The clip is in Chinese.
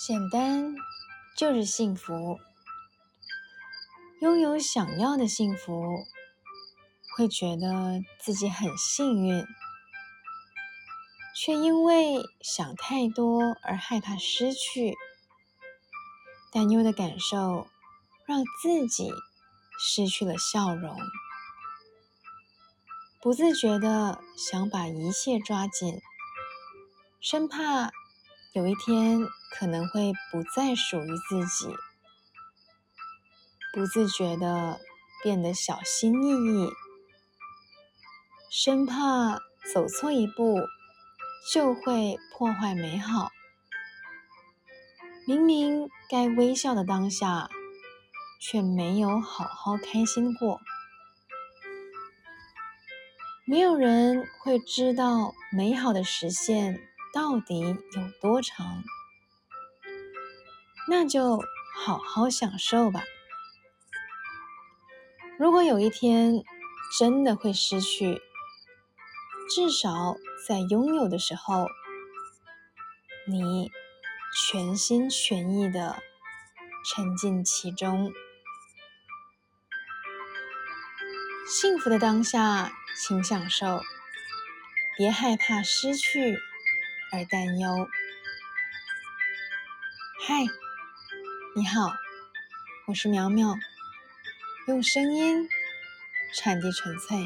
简单就是幸福。拥有想要的幸福，会觉得自己很幸运，却因为想太多而害怕失去，担忧的感受让自己失去了笑容，不自觉的想把一切抓紧，生怕有一天可能会不再属于自己。不自觉的变得小心翼翼，生怕走错一步就会破坏美好。明明该微笑的当下，却没有好好开心过。没有人会知道美好的实现到底有多长，那就好好享受吧。如果有一天真的会失去，至少在拥有的时候，你全心全意的沉浸其中。幸福的当下，请享受，别害怕失去而担忧。嗨，你好，我是苗苗。用声音传递纯粹。